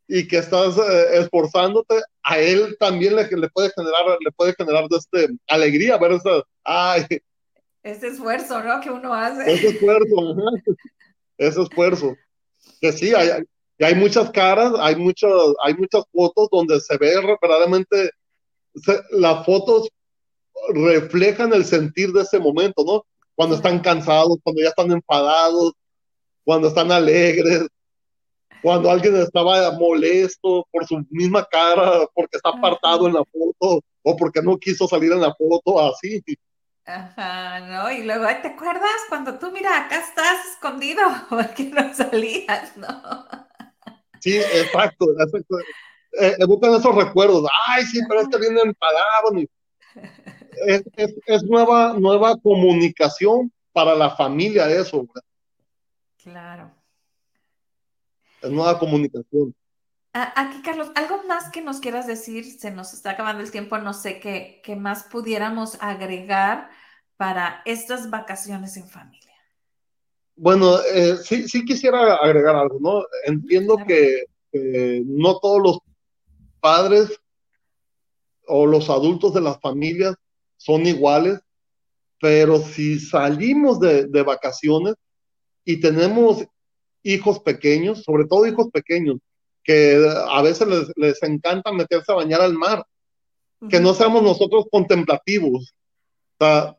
y que estás eh, esforzándote, a él también le, le, puede generar, le puede generar este, alegría ver esa, ay, ese esfuerzo, ¿no? Que uno hace. Ese esfuerzo, ese esfuerzo. Que sí, hay, y hay muchas caras, hay, muchas hay muchas fotos donde se ve verdaderamente, se, las fotos reflejan el sentir de ese momento, ¿no? Cuando están cansados, cuando ya están enfadados, cuando están alegres, cuando alguien estaba molesto por su misma cara, porque está apartado en la foto o porque no quiso salir en la foto, así. Ajá, ¿no? Y luego, ¿te acuerdas cuando tú, mira, acá estás escondido, [LAUGHS] porque no salías, ¿no? Sí, exacto, exacto. Eh, evocan esos recuerdos. Ay, sí, pero es que viene enfadado. Es, es, es, nueva, nueva comunicación para la familia eso. ¿verdad? Claro. Es nueva comunicación. Aquí, Carlos, ¿algo más que nos quieras decir? Se nos está acabando el tiempo, no sé qué, qué más pudiéramos agregar para estas vacaciones en familia. Bueno, eh, sí, sí quisiera agregar algo, ¿no? Entiendo que eh, no todos los padres o los adultos de las familias son iguales, pero si salimos de, de vacaciones y tenemos hijos pequeños, sobre todo hijos pequeños, que a veces les, les encanta meterse a bañar al mar, uh -huh. que no seamos nosotros contemplativos. O sea,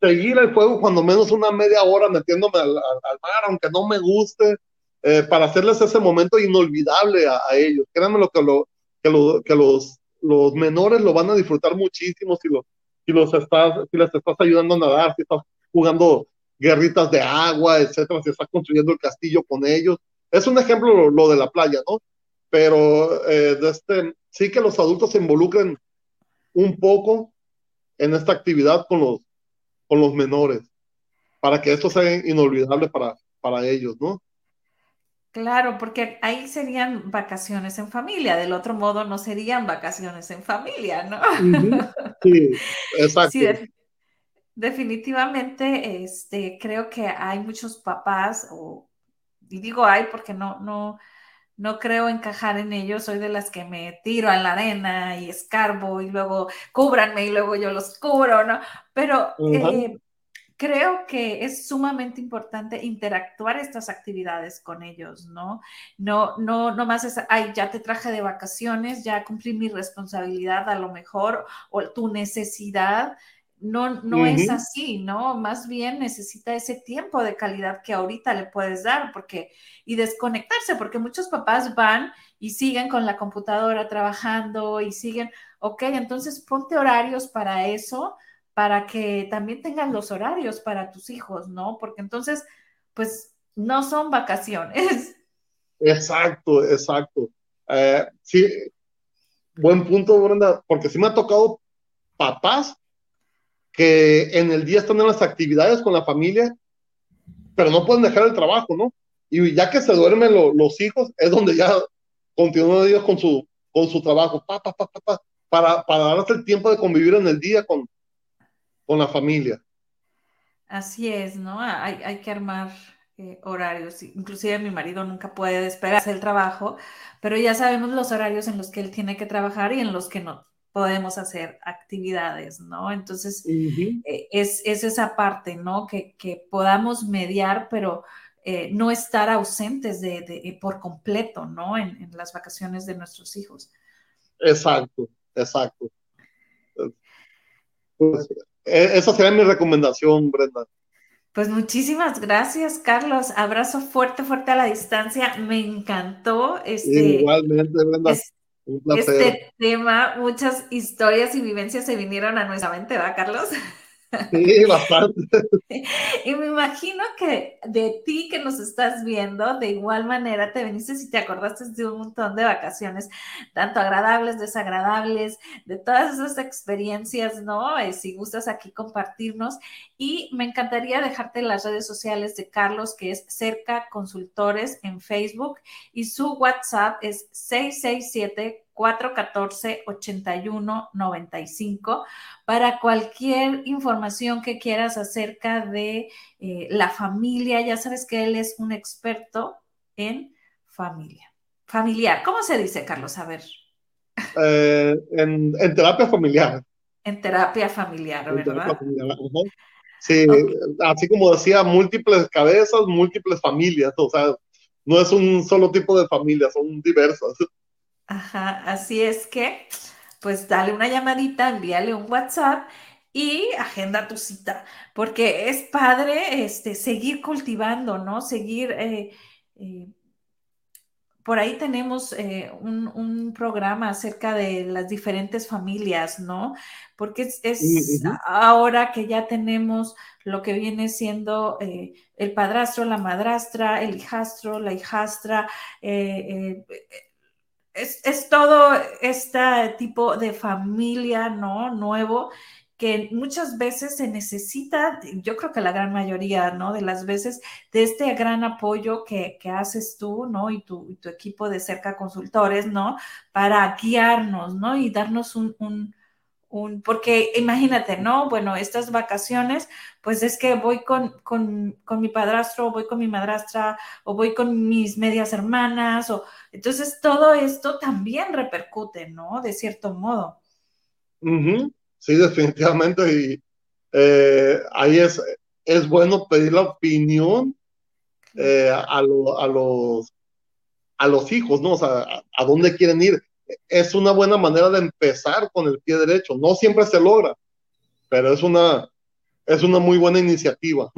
seguir el juego cuando menos una media hora metiéndome al, al, mar, aunque no me guste, eh, para hacerles ese momento inolvidable a, a ellos. Créanme lo que, lo, que, lo, los, los menores lo van a disfrutar muchísimo si, lo, si, los estás, si les estás ayudando a nadar, si estás jugando guerritas de agua, etcétera, si estás construyendo el castillo con ellos. es un ejemplo lo, de la playa, ¿no? Pero eh, de este, sí que los adultos se involucren un poco en esta actividad con los, con los menores, para que esto sea inolvidable para, para ellos, ¿no? Claro, porque ahí serían vacaciones en familia, del otro modo no serían vacaciones en familia, ¿no? Sí, exacto. Sí, definitivamente, este, creo que hay muchos papás, o, y digo hay porque no, no, no creo encajar en ellos, soy de las que me tiro a la arena y escarbo y luego cúbranme y luego yo los cubro, ¿no? Pero creo que es sumamente importante interactuar estas actividades con ellos, ¿no? No, no, no más es, ay, ya te traje de vacaciones, ya cumplí mi responsabilidad a lo mejor, o tu necesidad. No, no es así, ¿no? Más bien necesita ese tiempo de calidad que ahorita le puedes dar, porque, y desconectarse, porque muchos papás van y siguen con la computadora trabajando y siguen, ok, entonces ponte horarios para eso, para que también tengan los horarios para tus hijos, ¿no? Porque entonces, pues, no son vacaciones. [LAUGHS] Exacto, exacto. Eh, sí, buen punto, Brenda, porque sí me ha tocado papás que en el día están en las actividades con la familia, pero no pueden dejar el trabajo, ¿no? Y ya que se duermen los hijos, es donde ya continúan ellos con su, con su trabajo, pa, pa, pa, para, para darles el tiempo de convivir en el día con, con la familia. Así es, ¿no? Hay, hay que armar eh, horarios. Inclusive mi marido nunca puede despegarse del trabajo, pero ya sabemos los horarios en los que él tiene que trabajar y en los que no podemos hacer actividades, ¿no? Entonces, eh, es, esa parte, ¿no? Que, podamos mediar, pero eh, no estar ausentes de, por completo, ¿no? En, en, las vacaciones de nuestros hijos. Exacto, exacto. Pues, e, esa sería mi recomendación, Brenda. Pues muchísimas gracias, Carlos. Abrazo fuerte, fuerte a la distancia. Me encantó este. Igualmente, Brenda. este tema, muchas historias y vivencias se vinieron a nuestra mente, ¿verdad, Carlos? Sí, bastante. [LAUGHS] Y me imagino que de ti que nos estás viendo, de igual manera te veniste y te acordaste de un montón de vacaciones, tanto agradables, desagradables, de todas esas experiencias, ¿no? Eh, si gustas aquí compartirnos. Y me encantaría dejarte las redes sociales de Carlos, que es Cerca Consultores en Facebook, y su WhatsApp es 667 414-8195 para cualquier información que quieras acerca de eh, la familia. Ya sabes que él es un experto en familia. Familiar. ¿Cómo se dice, Carlos? A ver. Eh, en, terapia familiar. En terapia familiar, ¿verdad? Sí, así como decía, múltiples cabezas, múltiples familias. O sea, no es un solo tipo de familia, son diversas. Ajá, así es que, pues dale una llamadita, envíale un WhatsApp y agenda tu cita, porque es padre este, seguir cultivando, ¿no? Seguir, eh, eh, por ahí tenemos eh, un, programa acerca de las diferentes familias, ¿no? Porque es, ahora que ya tenemos lo que viene siendo el padrastro, la madrastra, el hijastro, la hijastra, es, todo este tipo de familia, ¿no? Nuevo que muchas veces se necesita, yo creo que la gran mayoría, ¿no? De las veces, de este gran apoyo que, haces tú, ¿no? Y tu, y tu, equipo de cerca consultores, ¿no? Para guiarnos, ¿no? Y darnos un, porque imagínate, ¿no? Bueno, estas vacaciones, pues es que voy con, mi padrastro, o voy con mi madrastra, o voy con mis medias hermanas, o entonces todo esto también repercute, ¿no? De cierto modo. Sí, definitivamente. Y eh, ahí es, es bueno pedir la opinión eh, a, los, a los hijos, ¿no? O sea, a dónde quieren ir es una buena manera de empezar con el pie derecho. No siempre se logra, pero es una, es una muy buena iniciativa.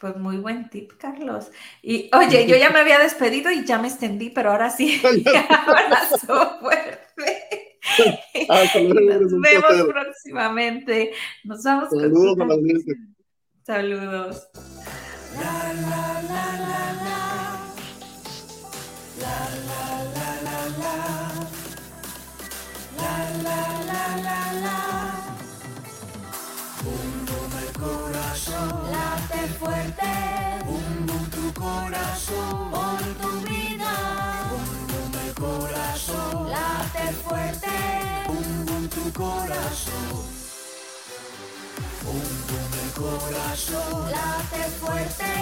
Pues muy buen tip, Carlos. Y oye, yo ya me había despedido y ya me extendí, pero ahora sí, [LAUGHS] abrazo [LAUGHS] fuerte. nos vemos próximamente. Nos vamos. Saludos a la Saludos. Late fuerte, bum tu corazón, por tu vida. bum el corazón, Late fuerte, bum bum tu corazón, bum el corazón. late fuerte.